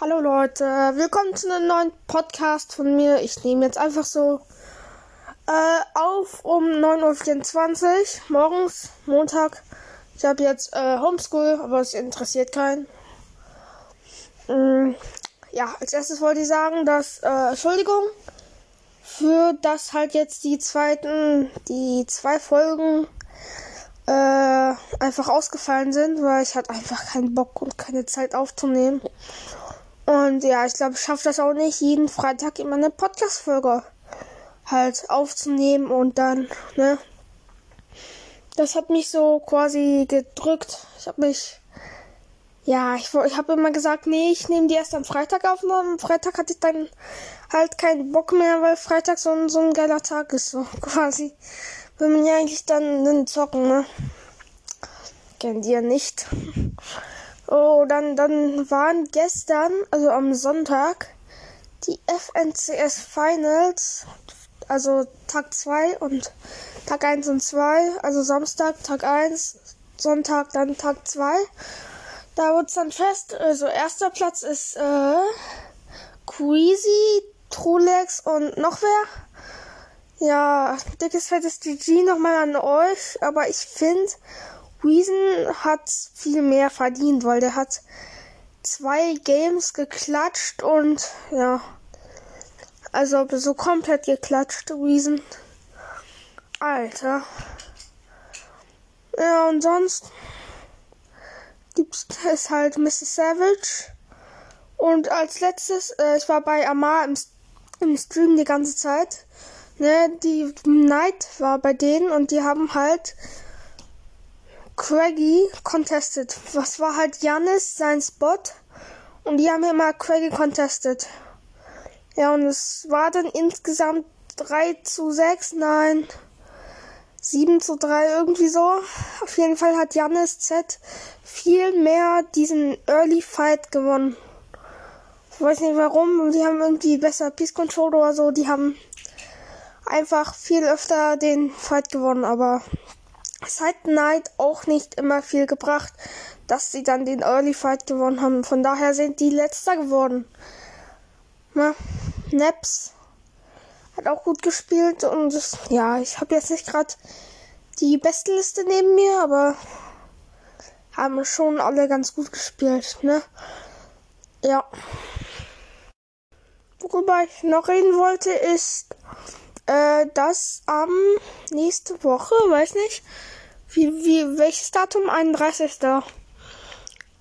Hallo Leute, willkommen zu einem neuen Podcast von mir. Ich nehme jetzt einfach so äh, auf um 9.24 Uhr morgens, Montag. Ich habe jetzt äh, Homeschool, aber es interessiert keinen. Mm, ja, als erstes wollte ich sagen, dass, äh, Entschuldigung, für das halt jetzt die zweiten, die zwei Folgen äh, einfach ausgefallen sind, weil ich hatte einfach keinen Bock und keine Zeit aufzunehmen. Und ja, ich glaube, ich schaffe das auch nicht, jeden Freitag immer eine Podcast-Folge halt aufzunehmen und dann, ne? Das hat mich so quasi gedrückt. Ich habe mich, ja, ich, ich habe immer gesagt, nee, ich nehme die erst am Freitag auf und am Freitag hatte ich dann halt keinen Bock mehr, weil Freitag so ein, so ein geiler Tag ist, so quasi. Will man ja eigentlich dann, dann zocken, ne? Kennt ihr nicht? Oh, dann, dann waren gestern, also am Sonntag, die FNCS Finals, also Tag 2 und Tag 1 und 2, also Samstag Tag 1, Sonntag dann Tag 2. Da wurde es dann fest, also erster Platz ist äh, Queasy, Trulex und noch wer? Ja, dickes fettes GG nochmal an euch, aber ich finde, Reason hat viel mehr verdient, weil der hat zwei Games geklatscht und ja. Also so komplett geklatscht, Reason. Alter. Ja, und sonst gibt es halt Mrs. Savage. Und als letztes, äh, ich war bei Amar im, im Stream die ganze Zeit. Ne, die Night war bei denen und die haben halt Craigie contested. Was war halt Janis sein Spot? Und die haben immer Craigie contested. Ja, und es war dann insgesamt 3 zu 6, nein, 7 zu 3, irgendwie so. Auf jeden Fall hat Janis Z viel mehr diesen Early Fight gewonnen. Ich weiß nicht warum, die haben irgendwie besser Peace Control oder so, die haben einfach viel öfter den Fight gewonnen, aber es hat Knight auch nicht immer viel gebracht, dass sie dann den Early Fight gewonnen haben. Von daher sind die letzter geworden. Na, Naps hat auch gut gespielt und das, ja, ich habe jetzt nicht gerade die beste Liste neben mir, aber haben schon alle ganz gut gespielt, ne? Ja. Worüber ich noch reden wollte, ist, äh, dass am ähm, nächste Woche, weiß nicht, wie, wie, welches Datum? 31.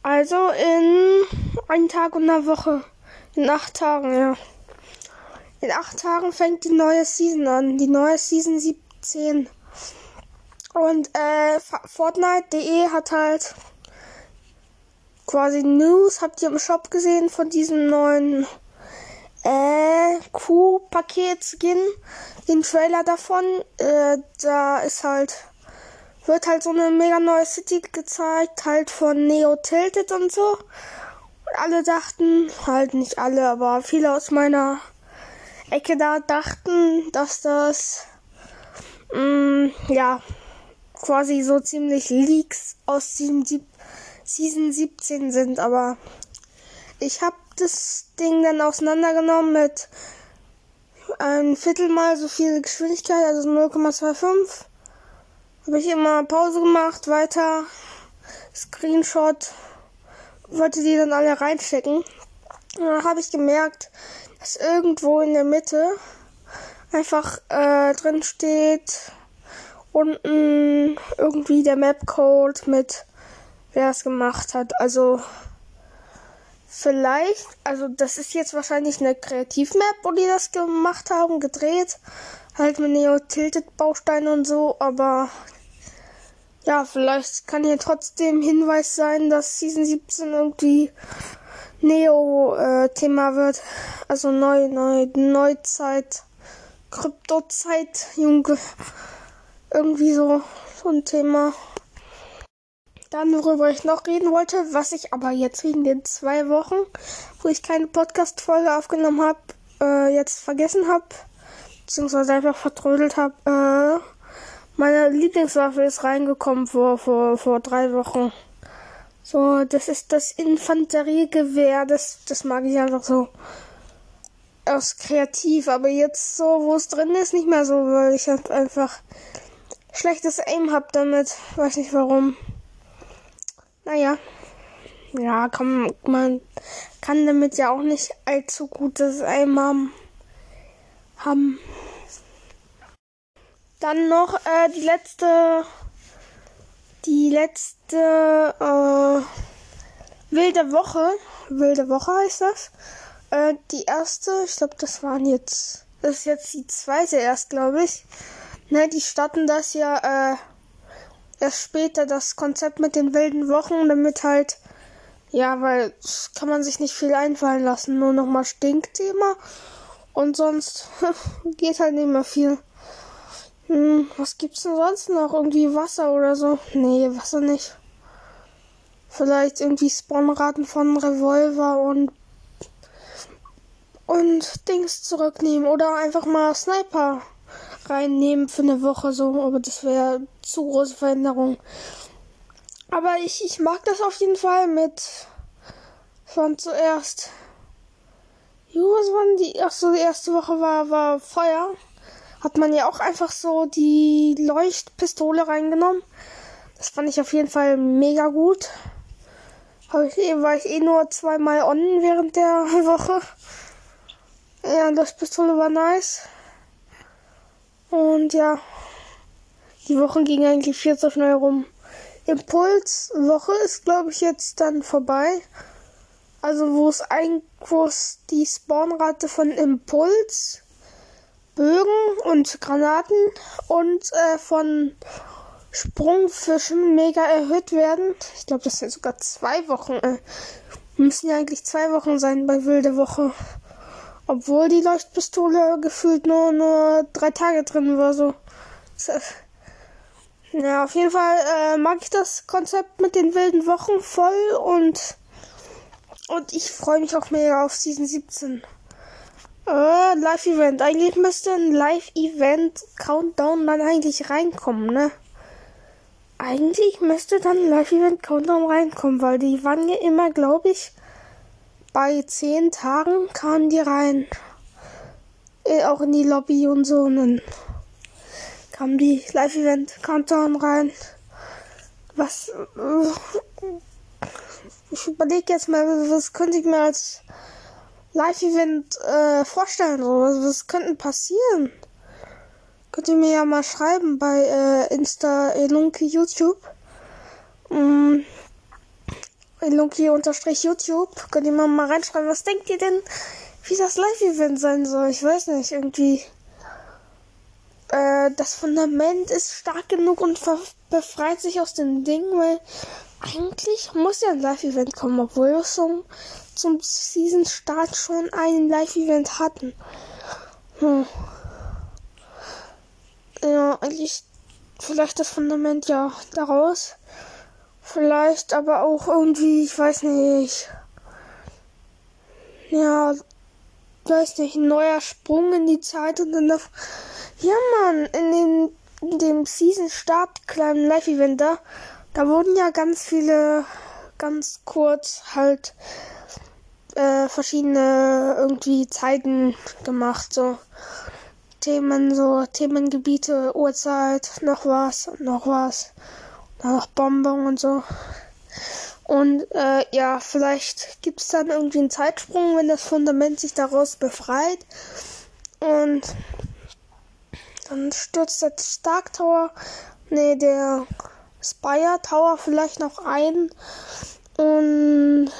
Also in einem Tag und einer Woche. In acht Tagen, ja. In acht Tagen fängt die neue Season an. Die neue Season 17. Und äh, Fortnite.de hat halt quasi News, habt ihr im Shop gesehen von diesem neuen äh, Q-Paket-Skin, den Trailer davon. Äh, da ist halt wird halt so eine mega neue City gezeigt, halt von Neo Tilted und so. Und alle dachten, halt nicht alle, aber viele aus meiner Ecke da dachten, dass das, mh, mm, ja, quasi so ziemlich Leaks aus Season, Season 17 sind, aber ich habe das Ding dann auseinandergenommen mit ein Viertel mal so viel Geschwindigkeit, also 0,25 habe ich immer Pause gemacht, weiter, Screenshot, wollte die dann alle reinstecken. Und dann habe ich gemerkt, dass irgendwo in der Mitte einfach äh, drin steht unten irgendwie der Map-Code mit wer es gemacht hat. Also vielleicht, also das ist jetzt wahrscheinlich eine Kreativ-Map, wo die das gemacht haben, gedreht. Halt mit Neo-Tilted-Bausteinen und so, aber ja, vielleicht kann hier trotzdem Hinweis sein, dass Season 17 irgendwie Neo-Thema äh, wird. Also neu, neu, Neuzeit, Kryptozeit, Junge. Irgendwie so, so ein Thema. Dann, worüber ich noch reden wollte, was ich aber jetzt wegen den zwei Wochen, wo ich keine Podcast-Folge aufgenommen habe, äh, jetzt vergessen habe, beziehungsweise einfach vertrödelt habe, äh, meine Lieblingswaffe ist reingekommen vor, vor, vor drei Wochen. So, das ist das Infanteriegewehr. Das, das mag ich einfach so. Aus kreativ. Aber jetzt so, wo es drin ist, nicht mehr so, weil ich halt einfach schlechtes Aim hab damit. Weiß nicht warum. Naja. Ja, kann, man kann damit ja auch nicht allzu gutes haben. haben. Dann noch äh, die letzte die letzte äh, wilde Woche, wilde Woche heißt das. Äh, die erste, ich glaube, das waren jetzt, das ist jetzt die zweite erst, glaube ich. Ne, die starten das ja äh, erst später, das Konzept mit den wilden Wochen, damit halt, ja, weil kann man sich nicht viel einfallen lassen, nur nochmal Stinkthema und sonst geht halt nicht mehr viel. Hm, was gibt's denn sonst noch? Irgendwie Wasser oder so? Nee, Wasser nicht. Vielleicht irgendwie Spawnraten von Revolver und und Dings zurücknehmen oder einfach mal Sniper reinnehmen für eine Woche so, aber das wäre zu große Veränderung. Aber ich, ich mag das auf jeden Fall mit von zuerst. Was waren die? Ach so, die erste Woche war, war Feuer hat man ja auch einfach so die Leuchtpistole reingenommen. Das fand ich auf jeden Fall mega gut. Hab ich, eh, war ich eh nur zweimal on während der Woche. Ja, Leuchtpistole war nice. Und ja, die Woche ging eigentlich viel zu schnell rum. Impulswoche ist, glaube ich, jetzt dann vorbei. Also wo es ein, wo es die Spawnrate von Impuls Bögen und Granaten und äh, von Sprungfischen mega erhöht werden. Ich glaube, das sind sogar zwei Wochen. Äh, müssen ja eigentlich zwei Wochen sein bei Wilde Woche. Obwohl die Leuchtpistole gefühlt nur, nur drei Tage drin war. So. Ja, auf jeden Fall äh, mag ich das Konzept mit den wilden Wochen voll und und ich freue mich auch mega auf Season 17. Äh, Live-Event. Eigentlich müsste ein Live-Event-Countdown dann eigentlich reinkommen, ne? Eigentlich müsste dann ein Live-Event-Countdown reinkommen, weil die waren ja immer, glaube ich, bei zehn Tagen kamen die rein. Äh, auch in die Lobby und so. Und dann kam die Live-Event-Countdown rein. Was. Äh, ich überlege jetzt mal, was könnte ich mir als Live-Event äh, vorstellen. Was, was könnte passieren? Könnt ihr mir ja mal schreiben bei äh, Insta Elunki YouTube. Ähm, Elunki unterstrich YouTube. Könnt ihr mal, mal reinschreiben, was denkt ihr denn, wie das Live-Event sein soll? Ich weiß nicht, irgendwie. Äh, das Fundament ist stark genug und befreit sich aus dem Ding, weil eigentlich muss ja ein Live-Event kommen, obwohl wir zum, zum Season-Start schon ein Live-Event hatten. Hm. Ja, eigentlich vielleicht das Fundament ja daraus. Vielleicht aber auch irgendwie, ich weiß nicht. Ja, weiß nicht, ein neuer Sprung in die Zeit und dann auf. Ja, Mann, in dem, in dem Season-Start kleinen Live-Event da da wurden ja ganz viele, ganz kurz halt äh, verschiedene irgendwie Zeiten gemacht, so Themen, so Themengebiete, Uhrzeit, noch was, noch was, noch Bonbon und so. Und äh, ja, vielleicht gibt es dann irgendwie einen Zeitsprung, wenn das Fundament sich daraus befreit. Und dann stürzt der Stark Tower, nee, der Spire Tower vielleicht noch ein. Und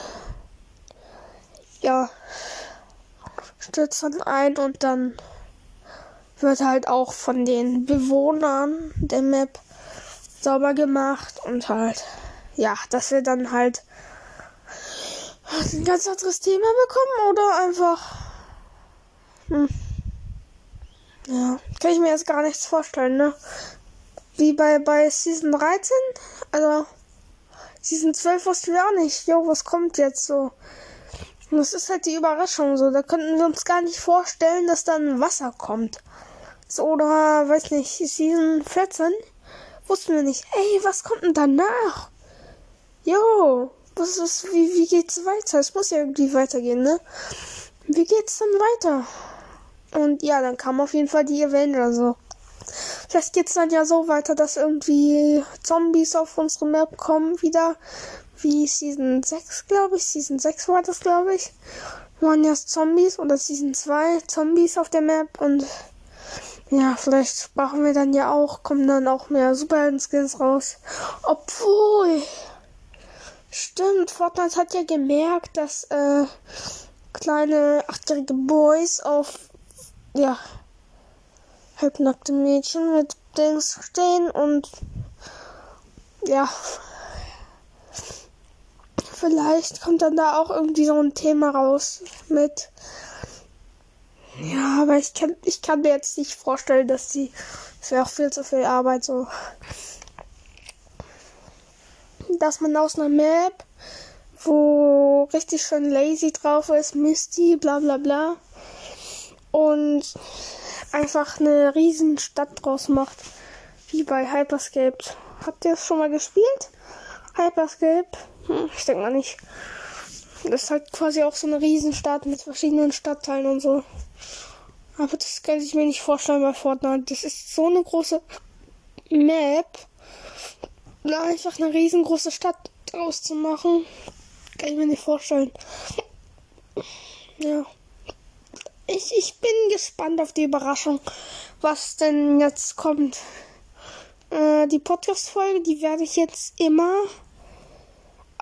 ja, stürzt dann ein und dann wird halt auch von den Bewohnern der Map sauber gemacht und halt, ja, dass wir dann halt ein ganz anderes Thema bekommen oder einfach. Hm. Ja, kann ich mir jetzt gar nichts vorstellen, ne? wie bei, bei Season 13. Also, Season 12 wussten wir auch nicht. Jo, was kommt jetzt so? Und das ist halt die Überraschung so. Da könnten wir uns gar nicht vorstellen, dass dann Wasser kommt. So, oder, weiß nicht, Season 14 wussten wir nicht. Ey, was kommt denn danach? Jo, was ist, wie, wie geht's weiter? Es muss ja irgendwie weitergehen, ne? Wie geht's dann weiter? Und ja, dann kam auf jeden Fall die Avenger so. Vielleicht geht's dann ja so weiter, dass irgendwie Zombies auf unsere Map kommen wieder. Wie Season 6, glaube ich. Season 6 war das, glaube ich. Waren ja Zombies oder Season 2 Zombies auf der Map und ja, vielleicht brauchen wir dann ja auch, kommen dann auch mehr Superhelden-Skins raus. Obwohl, stimmt, Fortnite hat ja gemerkt, dass äh, kleine achtjährige Boys auf, ja, halbnackte Mädchen mit Dings stehen und ja, vielleicht kommt dann da auch irgendwie so ein Thema raus mit ja, aber ich kann, ich kann mir jetzt nicht vorstellen, dass sie. Es wäre auch viel zu viel Arbeit so. Dass man aus einer Map, wo richtig schön lazy drauf ist, Misty, bla bla bla. Und einfach eine riesen Stadt draus macht. Wie bei Hyperscape. Habt ihr es schon mal gespielt? Hyperscape? Hm, ich denke mal nicht. Das ist halt quasi auch so eine Riesenstadt mit verschiedenen Stadtteilen und so. Aber das kann ich mir nicht vorstellen bei Fortnite. Das ist so eine große Map. Da einfach eine riesengroße Stadt draus zu machen. Kann ich mir nicht vorstellen. Ja. Ich, ich bin gespannt auf die Überraschung, was denn jetzt kommt. Äh, die Podcast-Folge, die werde ich jetzt immer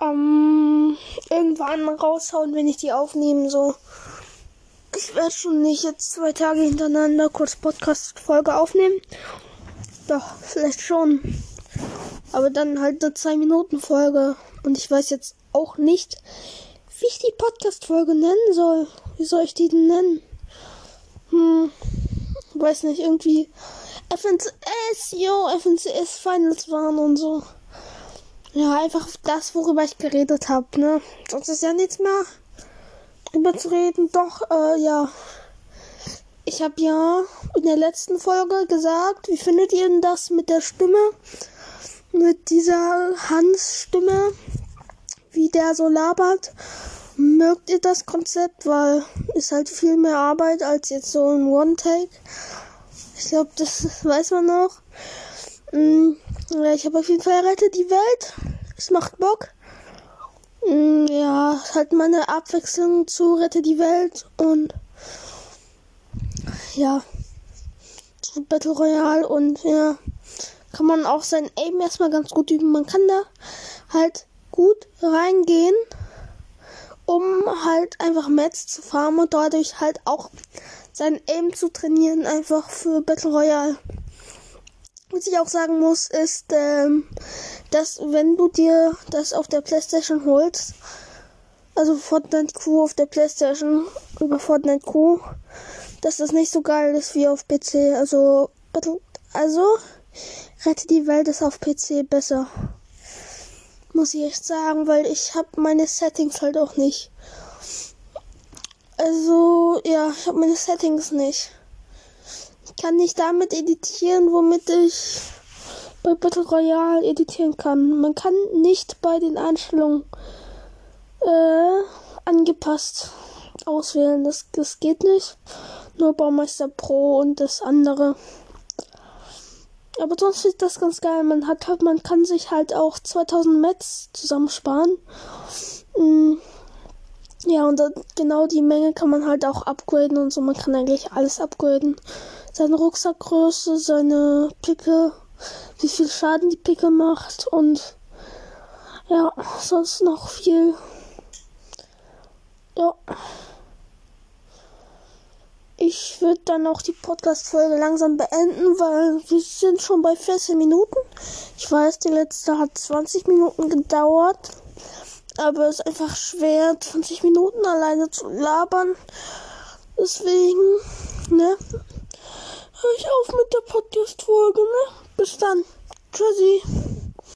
ähm, irgendwann raushauen, wenn ich die aufnehme. So ich werde schon nicht jetzt zwei Tage hintereinander kurz Podcast-Folge aufnehmen. Doch, vielleicht schon. Aber dann halt eine 2-Minuten-Folge. Und ich weiß jetzt auch nicht, wie ich die Podcast-Folge nennen soll. Wie soll ich die denn nennen? Hm, weiß nicht, irgendwie FNCS, yo, FNCS Finals waren und so. Ja, einfach das, worüber ich geredet habe, ne? Sonst ist ja nichts mehr drüber zu reden. Doch, äh, ja. Ich habe ja in der letzten Folge gesagt, wie findet ihr denn das mit der Stimme? Mit dieser Hans-Stimme, wie der so labert. Mögt ihr das Konzept? Weil ist halt viel mehr Arbeit als jetzt so ein One-Take. Ich glaube, das weiß man noch. Ja, ich habe auf jeden Fall rettet die Welt. Es macht Bock. Mm, ja, halt mal eine Abwechslung zu Rette die Welt und ja, zu Battle Royale und ja, kann man auch sein Aim erstmal ganz gut üben. Man kann da halt gut reingehen, um halt einfach Mets zu farmen und dadurch halt auch sein Aim zu trainieren, einfach für Battle Royale. Was ich auch sagen muss, ist, ähm, dass wenn du dir das auf der Playstation holst, also Fortnite Q auf der Playstation über Fortnite Q, dass das nicht so geil ist wie auf PC. Also, also rette die Welt ist auf PC besser. Muss ich echt sagen, weil ich habe meine Settings halt auch nicht. Also, ja, ich habe meine Settings nicht kann nicht damit editieren, womit ich bei Battle Royale editieren kann. Man kann nicht bei den Einstellungen äh, angepasst auswählen. Das, das geht nicht. Nur Baumeister Pro und das andere. Aber sonst ist das ganz geil. Man hat halt, man kann sich halt auch 2000 Mets zusammensparen. Mhm. Ja, und genau die Menge kann man halt auch upgraden und so. Man kann eigentlich alles upgraden seine Rucksackgröße, seine Picke, wie viel Schaden die Picke macht und ja, sonst noch viel. Ja. Ich würde dann auch die Podcast-Folge langsam beenden, weil wir sind schon bei 14 Minuten. Ich weiß, die letzte hat 20 Minuten gedauert. Aber es ist einfach schwer, 20 Minuten alleine zu labern. Deswegen, ne? Höre ich auf mit der Podcast-Folge, ne? Bis dann. Tschüssi.